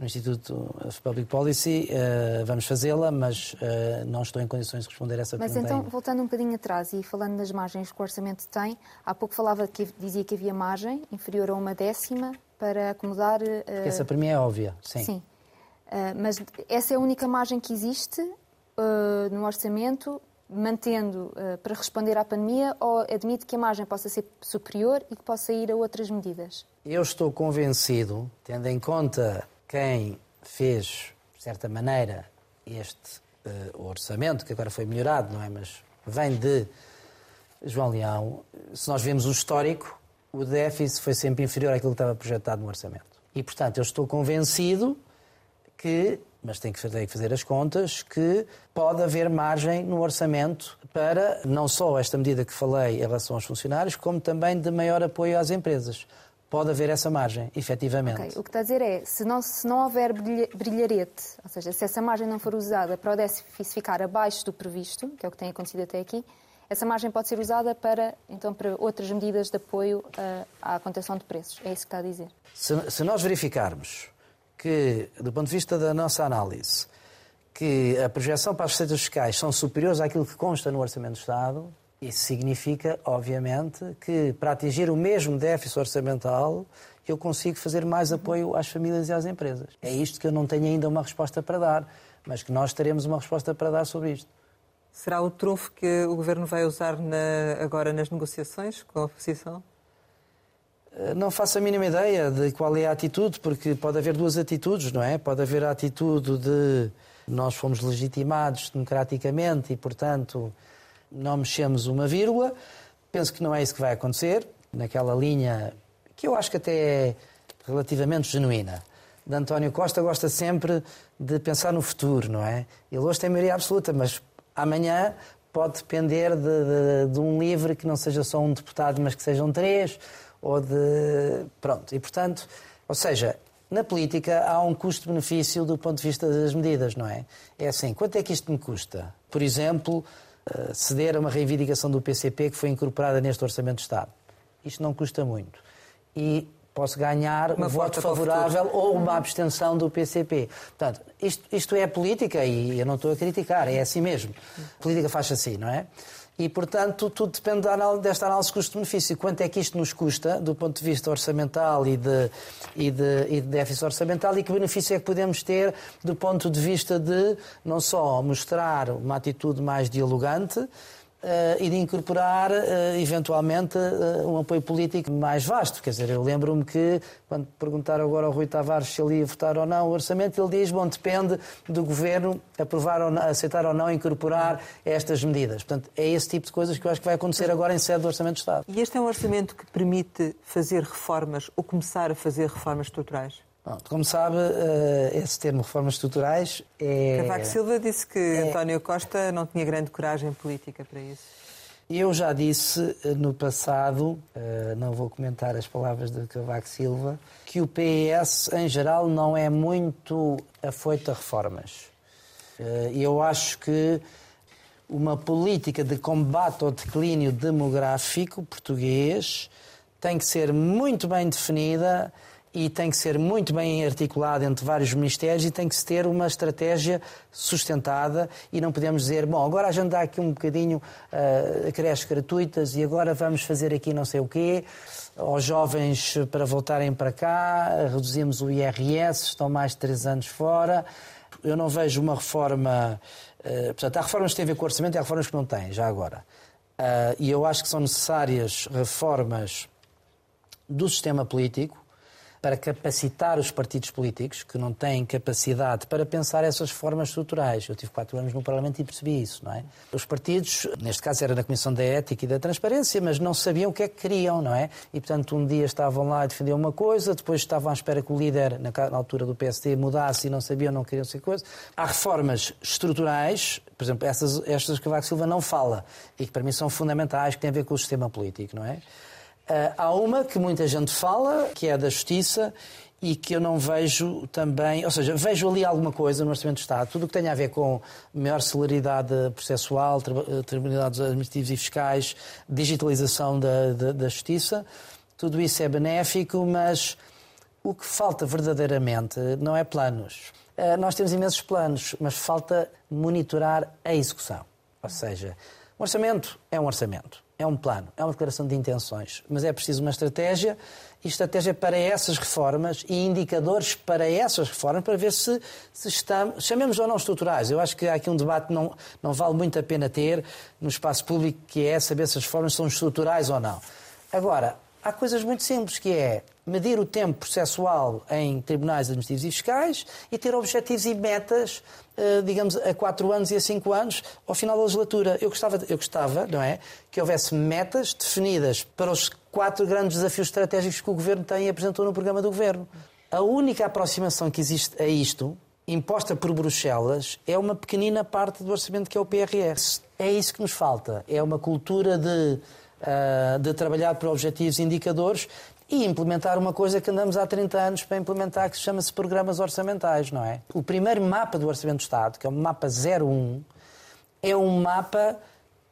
Speaker 2: no Instituto of Public Policy. Uh, vamos fazê-la, mas uh, não estou em condições de responder a essa
Speaker 3: mas
Speaker 2: pergunta.
Speaker 3: Mas então, ainda. voltando um bocadinho atrás e falando das margens que o orçamento tem, há pouco falava que dizia que havia margem inferior a uma décima para acomodar. Uh...
Speaker 2: Essa para mim é óbvia, sim.
Speaker 3: Sim. mas essa é a única margem que existe no orçamento mantendo para responder à pandemia ou admite que a margem possa ser superior e que possa ir a outras medidas?
Speaker 2: Eu estou convencido, tendo em conta quem fez, de certa maneira, este uh, orçamento, que agora foi melhorado, não é? Mas vem de João Leão. Se nós vemos o histórico, o déficit foi sempre inferior àquilo que estava projetado no orçamento. E, portanto, eu estou convencido que, mas tenho que fazer as contas, que pode haver margem no orçamento para não só esta medida que falei em relação aos funcionários, como também de maior apoio às empresas pode haver essa margem, efetivamente.
Speaker 3: Okay. O que está a dizer é, se não, se não houver brilharete, ou seja, se essa margem não for usada para o déficit ficar abaixo do previsto, que é o que tem acontecido até aqui, essa margem pode ser usada para, então, para outras medidas de apoio uh, à contenção de preços. É isso que está a dizer.
Speaker 2: Se, se nós verificarmos que, do ponto de vista da nossa análise, que a projeção para as receitas fiscais são superiores àquilo que consta no Orçamento do Estado, isso significa, obviamente, que para atingir o mesmo déficit orçamental eu consigo fazer mais apoio às famílias e às empresas. É isto que eu não tenho ainda uma resposta para dar, mas que nós teremos uma resposta para dar sobre isto.
Speaker 1: Será o trunfo que o Governo vai usar na, agora nas negociações com a oposição?
Speaker 2: Eh, não faço a mínima ideia de qual é a atitude, porque pode haver duas atitudes, não é? Pode haver a atitude de nós fomos legitimados democraticamente e, portanto, não mexemos uma vírgula. Penso que não é isso que vai acontecer, naquela linha que eu acho que até é relativamente genuína. De António Costa gosta sempre de pensar no futuro, não é? Ele hoje tem maioria absoluta, mas amanhã pode depender de, de, de, um livre que não seja só um deputado, mas que sejam três, ou de. Pronto. E, portanto, ou seja, na política há um custo-benefício do ponto de vista das medidas, não é? É assim, quanto é que isto me custa? Por exemplo, ceder a uma reivindicação do PCP que foi incorporada neste Orçamento de Estado. Isto não custa muito. E posso ganhar uma um voto favorável ou uma abstenção do PCP. Portanto, isto, isto é política e eu não estou a criticar, é assim mesmo. A política faz assim, não é? E, portanto, tudo depende desta análise custo-benefício. Quanto é que isto nos custa, do ponto de vista orçamental e de, e, de, e de déficit orçamental, e que benefício é que podemos ter do ponto de vista de não só mostrar uma atitude mais dialogante, Uh, e de incorporar, uh, eventualmente, uh, um apoio político mais vasto. Quer dizer, eu lembro-me que, quando perguntaram agora ao Rui Tavares se ele ia votar ou não o orçamento, ele diz, bom, depende do Governo aprovar ou não, aceitar ou não incorporar estas medidas. Portanto, é esse tipo de coisas que eu acho que vai acontecer agora em sede do Orçamento do Estado.
Speaker 1: E este é um orçamento que permite fazer reformas ou começar a fazer reformas estruturais?
Speaker 2: Como sabe, eh, esse termo reformas estruturais é.
Speaker 1: Cavaco Silva disse que é... António Costa não tinha grande coragem política para isso.
Speaker 2: Eu já disse eh, no passado, eh, não vou comentar as palavras de Cavaco Silva, que o PS, em geral, não é muito afoito a reformas. Eu acho que uma política de combate ao declínio demográfico português tem que ser muito bem definida e tem que ser muito bem articulado entre vários ministérios e tem que se ter uma estratégia sustentada e não podemos dizer, bom, agora a gente dá aqui um bocadinho uh, creches gratuitas e agora vamos fazer aqui não sei o quê, aos jovens para voltarem para cá, reduzimos o IRS, estão mais de três anos fora. Eu não vejo uma reforma... Uh, portanto, há reformas que têm a ver com o orçamento e há reformas que não têm, já agora. Uh, e eu acho que são necessárias reformas do sistema político, para capacitar os partidos políticos que não têm capacidade para pensar essas formas estruturais. Eu tive quatro anos no Parlamento e percebi isso, não é? Os partidos, neste caso era na Comissão da Ética e da Transparência, mas não sabiam o que é que queriam, não é? E, portanto, um dia estavam lá a defender uma coisa, depois estavam à espera que o líder, na altura do PSD, mudasse e não sabiam, não queriam ser coisa. Há reformas estruturais, por exemplo, essas, estas que Cavaco Silva não fala e que para mim são fundamentais, que têm a ver com o sistema político, não é? Uh, há uma que muita gente fala, que é a da justiça, e que eu não vejo também, ou seja, vejo ali alguma coisa no Orçamento do Estado, tudo o que tem a ver com maior celeridade processual, eh, tribunais administrativos e fiscais, digitalização da, da, da, justiça, tudo isso é benéfico, mas o que falta verdadeiramente não é planos. Uh, nós temos imensos planos, mas falta monitorar a execução. Ou seja, um orçamento é um orçamento é um plano, é uma declaração de intenções, mas é preciso uma estratégia e estratégia para essas reformas e indicadores para essas reformas para ver se, se estamos, chamemos ou não estruturais. Eu acho que há aqui um debate que não, não vale muito a pena ter no espaço público, que é saber se as reformas são estruturais ou não. Agora, há coisas muito simples, que é medir o tempo processual em tribunais administrativos e fiscais e ter objetivos e metas, eh, digamos, a quatro anos e a cinco anos ao final da legislatura. Eu gostava, eu gostava, não é, que houvesse metas definidas para os quatro grandes desafios estratégicos que o Governo tem e apresentou no programa do Governo. A única aproximação que existe a isto, imposta por Bruxelas, é uma pequenina parte do orçamento que é o PRS. É isso que nos falta. É uma cultura de eh, de trabalhar por objetivos e indicadores e implementar uma coisa que andamos há 30 anos para implementar, que se chama-se programas orçamentais, não é? O primeiro mapa do Orçamento do Estado, que é o mapa 01, é um mapa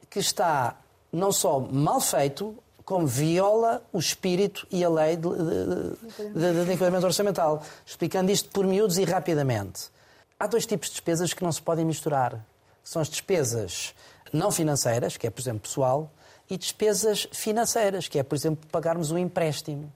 Speaker 2: que está não só mal feito, como viola o espírito e a lei de, de, de enquadramento orçamental. Explicando isto por miúdos e rapidamente. Há dois tipos de despesas que não se podem misturar. São as despesas não financeiras, que é, por exemplo, pessoal, e despesas financeiras, que é, por exemplo, pagarmos um empréstimo.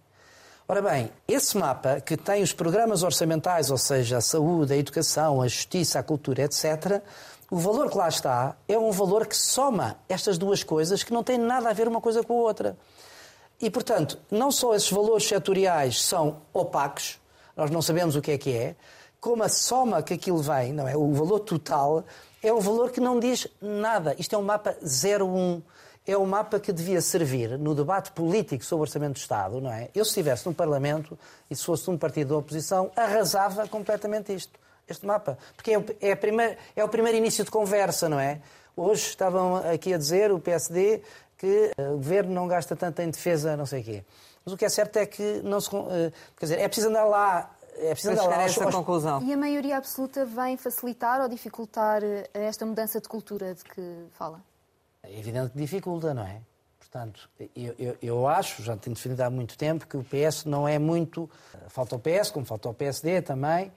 Speaker 2: Ora bem, esse mapa que tem os programas orçamentais, ou seja, a saúde, a educação, a justiça, a cultura, etc., o valor que lá está é um valor que soma estas duas coisas que não têm nada a ver uma coisa com a outra. E, portanto, não só esses valores setoriais são opacos, nós não sabemos o que é que é, como a soma que aquilo vem, não é? O valor total é um valor que não diz nada. Isto é um mapa 01 é o mapa que devia servir no debate político sobre o Orçamento do Estado, não é? Eu, se estivesse no Parlamento e se fosse um partido da oposição, arrasava completamente isto, este mapa. Porque é, é, primeir, é o primeiro início de conversa, não é? Hoje estavam aqui a dizer, o PSD, que eh, o governo não gasta tanto em defesa, não sei o quê. Mas o que é certo é que não se. Eh, quer dizer, é preciso andar lá
Speaker 1: é preciso chegar a essa conclusão.
Speaker 3: E a maioria absoluta vem facilitar ou dificultar eh, esta mudança de cultura de que fala?
Speaker 2: É evidente que dificulta, não é? Portanto, eu, eu, eu, acho, já tenho defendido há muito tempo, que o PS não é muito. Falta o PS, como falta o PSD também,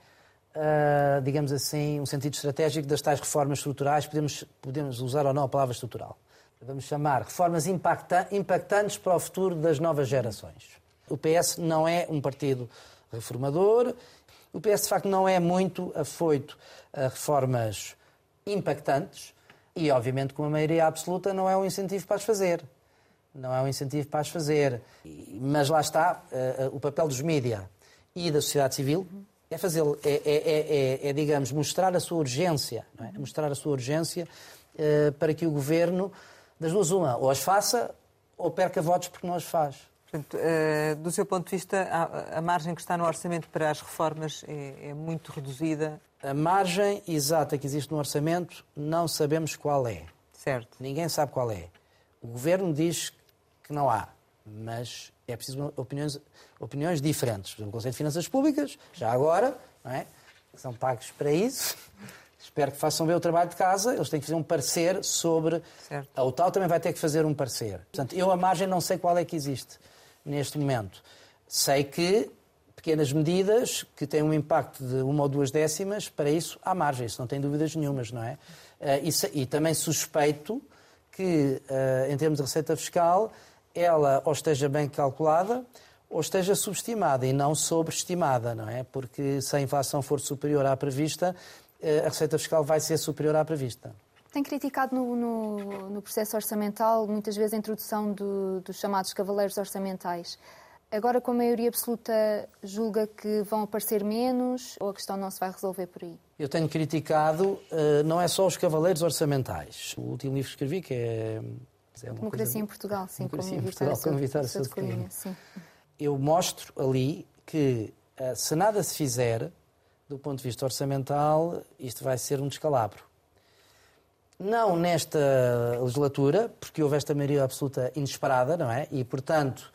Speaker 2: uh, digamos assim, um sentido estratégico das tais reformas estruturais. Podemos, podemos usar ou não a palavra estrutural. Vamos chamar reformas impacta, impactantes para o futuro das novas gerações. O PS não é um partido reformador. O PS, de facto, não é muito afoito a reformas impactantes E, obviamente, com uma maioria absoluta não é um incentivo para as fazer. Não é um incentivo para as fazer. Mas lá está, uh, uh, o papel dos mídia e da sociedade civil é fazer, é, é, é, é, digamos, mostrar a sua urgência, é? mostrar a sua urgência uh, para que o governo, das duas uma, ou as faça ou perca votos porque não as faz.
Speaker 1: Portanto, uh, do seu ponto de vista, a, margem que está no orçamento para as reformas é, é, muito reduzida?
Speaker 2: A margem exata que existe no orçamento não sabemos qual é.
Speaker 1: Certo.
Speaker 2: Ninguém sabe qual é. O governo diz que não há, mas é preciso opiniões, opiniões diferentes. O Conselho de Finanças Públicas, já agora, não é? são pagos para isso. Espero que façam bem o trabalho de casa. Eles têm que fazer um parecer sobre. Certo. A UTAL também vai ter que fazer um parecer. Portanto, eu a margem não sei qual é que existe neste momento. Sei que pequenas medidas que têm um impacto de uma ou duas décimas, para isso há margem, isso não tem dúvidas nenhumas, não é? Uh, e, também suspeito que, uh, em termos de receita fiscal, ela ou esteja bem calculada ou esteja subestimada e não sobreestimada, não é? Porque se a inflação for superior à prevista, eh, a receita fiscal vai ser superior à prevista.
Speaker 3: Tem criticado no, no, no processo orçamental muitas vezes a introdução do, dos chamados cavaleiros orçamentais. Agora, com a maioria absoluta, julga que vão aparecer menos ou a questão não se vai resolver por aí?
Speaker 2: Eu tenho criticado, uh, não é só os cavaleiros orçamentais. O último livro que escrevi, que é
Speaker 3: é Democracia coisa... em Portugal, sim,
Speaker 2: Democracia como em Portugal, como Vitória Sousa de Coimbra. Eu mostro ali que eh, se nada se fizer, do ponto de vista orçamental, isto vai ser um descalabro. Não nesta legislatura, porque houve esta maioria absoluta inesperada, não é? E, portanto,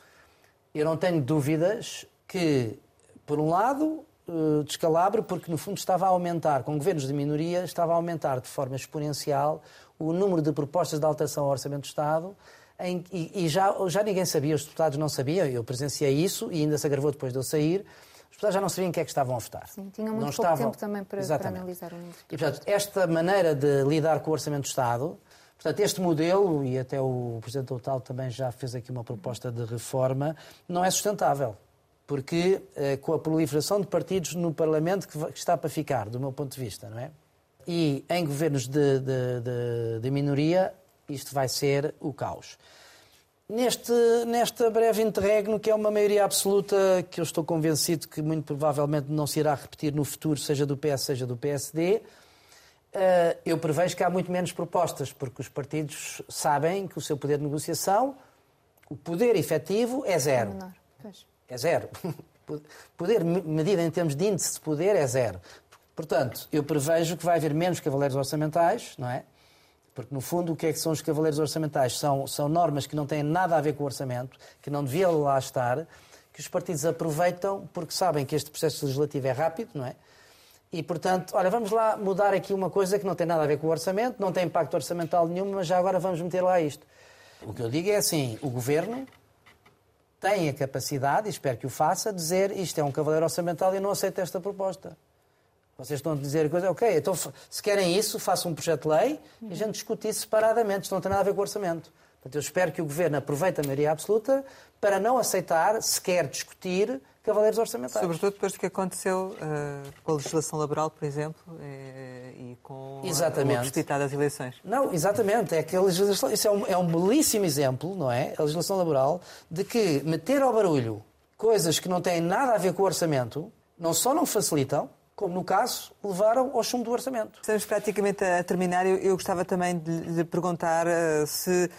Speaker 2: eu não tenho dúvidas que, por um lado, eh, descalabro, porque no fundo estava a aumentar, com governos de minoria, estava a aumentar de forma exponencial o número de propostas de alteração ao Orçamento do Estado, em, e, e, já, já ninguém sabia, os deputados não sabiam, eu presenciei isso e ainda se agravou depois de eu sair. Os deputados já não sabiam o que é que estavam a votar.
Speaker 3: Sim, tinham muito não pouco estavam... tempo também para, para analisar o livro.
Speaker 2: E, portanto, esta maneira de lidar com o Orçamento do Estado, portanto, este modelo, e até o Presidente Total também já fez aqui uma proposta de reforma, não é sustentável porque eh, com a proliferação de partidos no Parlamento que, está para ficar, do meu ponto de vista, não é? e em governos de, de, de, de minoria isto vai ser o caos. Neste, nesta breve interregno, que é uma maioria absoluta, que eu estou convencido que muito provavelmente não se irá repetir no futuro, seja do PS, seja do PSD, eu prevejo que há muito menos propostas, porque os partidos sabem que o seu poder de negociação, o poder efetivo, é zero. É zero. Poder medido em termos de índice de poder é zero. Portanto, eu prevejo que vai haver menos cavaleiros orçamentais, não é? Porque, no fundo, o que é que são os cavaleiros orçamentais? São, são normas que não têm nada a ver com o orçamento, que não deviam lá estar, que os partidos aproveitam porque sabem que este processo legislativo é rápido, não é? E, portanto, olha, vamos lá mudar aqui uma coisa que não tem nada a ver com o orçamento, não tem impacto orçamental nenhum, mas já agora vamos meter lá isto. O que eu digo é assim: o governo tem a capacidade, e espero que o faça, de dizer isto é um cavaleiro orçamental e não aceito esta proposta. Vocês estão a dizer coisa, ok, então se querem isso, façam um projeto de lei e a gente discute isso separadamente, isto não tem nada a ver com o orçamento. Portanto, eu espero que o Governo aproveite a maioria absoluta para não aceitar, sequer discutir, cavaleiros orçamentais.
Speaker 1: Sobretudo depois do que aconteceu uh, com a legislação laboral, por exemplo, e, e com exatamente. a das eleições.
Speaker 2: Não, exatamente. É que a legislação, isso é um, é um belíssimo exemplo, não é? A legislação laboral, de que meter ao barulho coisas que não têm nada a ver com o orçamento, não só não facilitam, como no caso, levaram ao chumbo do orçamento.
Speaker 1: Estamos praticamente a terminar. Eu, eu gostava também de lhe perguntar uh, se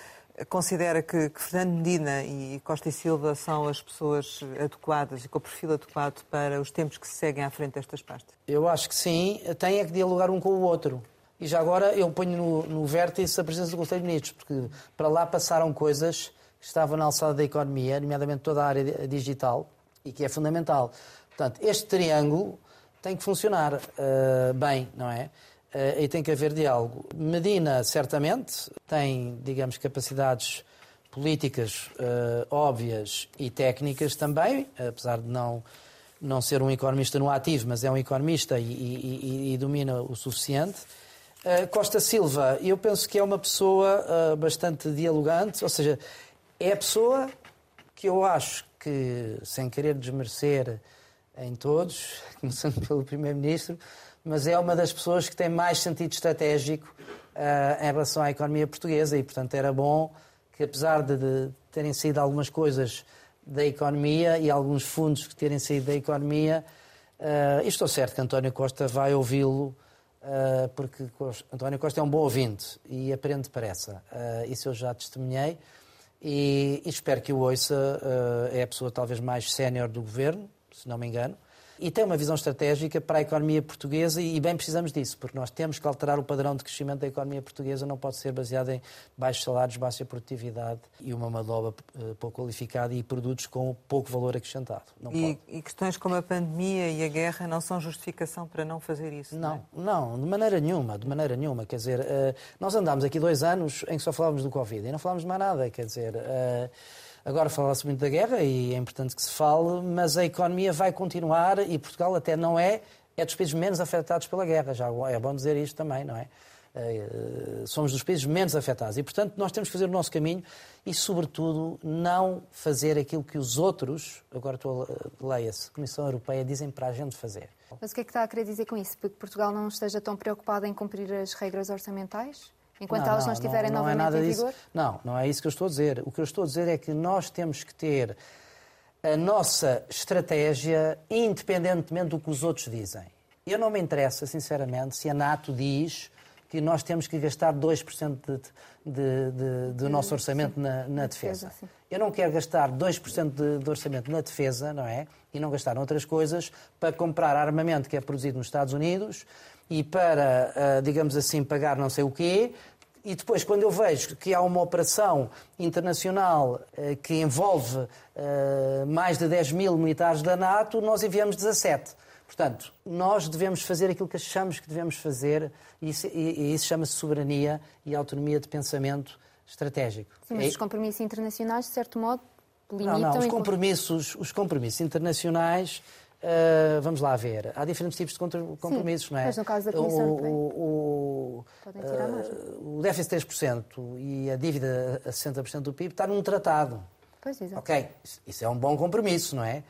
Speaker 1: considera que, que, Fernando Medina e Costa e Silva são as pessoas adequadas e com o perfil adequado para os tempos que se seguem à frente destas pastas?
Speaker 2: Eu acho que sim, tem é que dialogar um com o outro. E já agora eu ponho no, no vértice a presença do Conselho de Ministros, porque para lá passaram coisas que estavam na alçada da economia, nomeadamente toda a área digital, e que é fundamental. Portanto, este triângulo tem que funcionar uh, bem, não é? Uh, e tem que haver diálogo. Medina, certamente, tem, digamos, capacidades políticas uh, óbvias e técnicas também, apesar de não, não ser um economista no ativo, mas é um economista e, e, e domina o suficiente. Uh, Costa Silva, eu penso que é uma pessoa uh, bastante dialogante, ou seja, é a pessoa que eu acho que, sem querer desmerecer em todos, começando pelo Primeiro-Ministro, mas é uma das pessoas que tem mais sentido estratégico uh, em relação à economia portuguesa e, portanto, era bom que, apesar de, de terem saído algumas coisas da economia e alguns fundos que terem saído da economia, uh, estou certo que António Costa vai ouvi-lo, uh, porque António Costa é um bom ouvinte e aprende depressa. Uh, isso eu já testemunhei e, e espero que o ouça. É a pessoa talvez mais sénior do governo, se não me engano e tem uma visão estratégica para a economia portuguesa e bem precisamos disso, porque nós temos que alterar o padrão de crescimento da economia portuguesa, não pode ser baseado em baixos salários, baixa produtividade e uma mão de obra eh, pouco qualificada e produtos com pouco valor acrescentado.
Speaker 1: E, e, questões como a pandemia e a guerra não são justificação para não fazer isso?
Speaker 2: Não, não, é? não de maneira nenhuma, de maneira nenhuma. Quer dizer, eh, nós andámos aqui dois anos em que só falávamos do Covid e não falávamos de mais nada, quer dizer... Agora fala-se muito da guerra e é importante que se fale, mas a economia vai continuar e Portugal até não é, é dos países menos afetados pela guerra. Já é bom dizer isto também, não é? Eh, somos dos países menos afetados e, portanto, nós temos que fazer o nosso caminho e, sobretudo, não fazer aquilo que os outros, agora estou a leia-se, Comissão Europeia, dizem para a gente fazer.
Speaker 3: Mas o que é que está a querer dizer com isso? Porque Portugal não esteja tão preocupado em cumprir as regras orçamentais? Enquanto não, elas não, estiverem não, não é novamente em vigor? Disso.
Speaker 2: Não, não é isso que eu estou a dizer. O que eu estou a dizer é que nós temos que ter a nossa estratégia independentemente do que os outros dizem. Eu não me interessa, sinceramente, se a NATO diz que nós temos que gastar 2% de, de, de, do nosso orçamento na, na defesa. defesa eu não quero gastar 2% de, de orçamento na defesa, não é? E não gastar outras coisas para comprar armamento que é produzido nos Estados Unidos e para, ah, digamos assim, pagar não sei o quê, e depois, quando eu vejo que há uma operação internacional eh, que envolve eh, mais de 10 mil militares da NATO, nós enviamos 17. Portanto, nós devemos fazer aquilo que achamos que devemos fazer, e isso, isso chama-se soberania e autonomia de pensamento estratégico.
Speaker 3: Sim, mas é... os compromissos internacionais, de certo modo, limitam... Não, não,
Speaker 2: os compromissos, os compromissos internacionais Uh, vamos lá ver. Há diferentes tipos de compromissos,
Speaker 3: Sim,
Speaker 2: não é?
Speaker 3: Mas no caso da Comissão o,
Speaker 2: o, mais. Uh, o déficit de 3% e a dívida a 60% do PIB está num tratado.
Speaker 3: Pois, exato.
Speaker 2: Ok, isso é um bom compromisso, não é?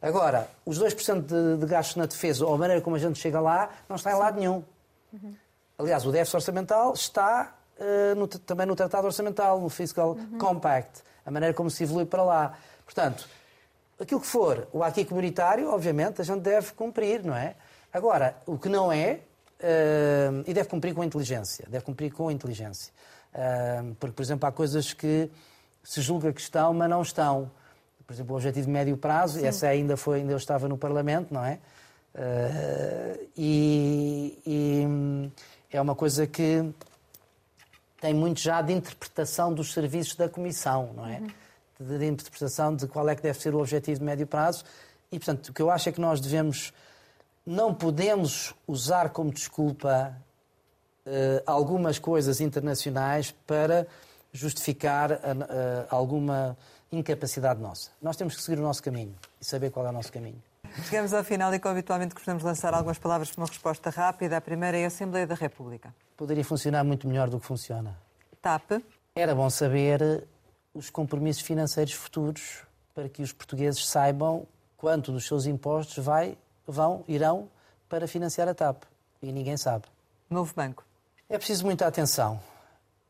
Speaker 2: Agora, os 2% de, de gastos na defesa, ou a maneira como a gente chega lá, não está em Sim. lado nenhum. Uhum. Aliás, o déficit orçamental está uh, no, também no Tratado Orçamental, no Fiscal uhum. Compact, a maneira como se evolui para lá. Portanto, aquilo que for o aqui comunitário, obviamente, a gente deve cumprir, não é? Agora, o que não é, uh, e deve cumprir com inteligência, deve cumprir com inteligência. Uh, porque, por exemplo, há coisas que se julga que estão, mas não estão. Por exemplo, o objetivo de médio prazo, Sim. essa ainda foi, ainda eu estava no Parlamento, não é? Uh, e, e, é uma coisa que tem muito já de interpretação dos serviços da Comissão, não é? Uhum de, de interpretação de qual é que deve ser o objetivo de médio prazo. E, portanto, o que eu acho é que nós devemos, não podemos usar como desculpa uh, algumas coisas internacionais para justificar uh, alguma incapacidade nossa. Nós temos que seguir o nosso caminho e saber qual é o nosso caminho.
Speaker 1: Chegamos ao final e, como habitualmente, costumamos lançar algumas palavras para uma resposta rápida. A primeira é a Assembleia da República.
Speaker 2: Poderia funcionar muito melhor do que funciona.
Speaker 1: TAP.
Speaker 2: Era bom saber os compromissos financeiros futuros para que os portugueses saibam quanto dos seus impostos vai, vão, irão para financiar a TAP. E ninguém sabe.
Speaker 1: Novo banco.
Speaker 2: É preciso muita atenção,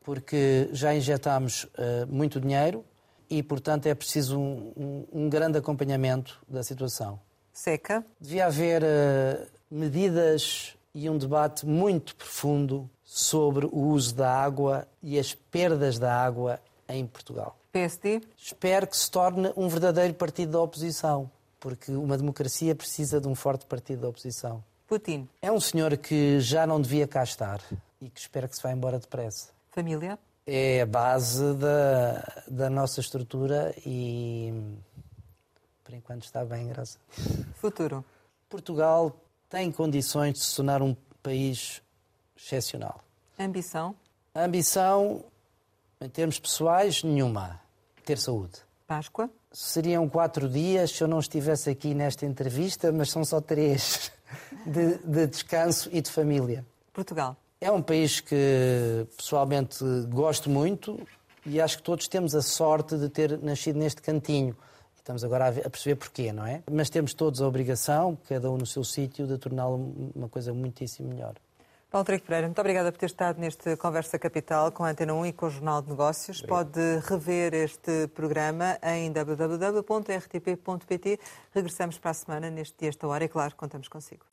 Speaker 2: porque já injetámos uh, muito dinheiro e, portanto, é preciso um, um, um, grande acompanhamento da situação.
Speaker 1: Seca.
Speaker 2: Devia haver uh, medidas e um debate muito profundo sobre o uso da água e as perdas da água em Portugal.
Speaker 1: PSD?
Speaker 2: Espero que se torne um verdadeiro partido da oposição, porque uma democracia precisa de um forte partido da oposição.
Speaker 1: Putin?
Speaker 2: É um senhor que já não devia cá estar e que espera que se vá embora depressa.
Speaker 1: Família?
Speaker 2: É a base da, da nossa estrutura e por enquanto está bem, graças.
Speaker 1: Futuro?
Speaker 2: Portugal tem condições de se tornar um país excepcional.
Speaker 1: Ambição?
Speaker 2: A ambição em termos pessoais, nenhuma. Ter saúde.
Speaker 1: Páscoa?
Speaker 2: Seriam quatro dias se eu não estivesse aqui nesta entrevista, mas são só três de, de descanso e de família.
Speaker 1: Portugal?
Speaker 2: É um país que pessoalmente gosto muito e acho que todos temos a sorte de ter nascido neste cantinho. Estamos agora a perceber porquê, não é? Mas temos todos a obrigação, cada um no seu sítio, de torná-lo uma coisa muitíssimo melhor.
Speaker 1: Paulo Trigo Pereira, muito obrigada por ter estado neste Conversa Capital com a Antena 1 e com o Jornal de Negócios. Obrigado. Pode rever este programa em www.rtp.pt. Regressamos para a semana, neste dia, esta hora, e claro, contamos consigo.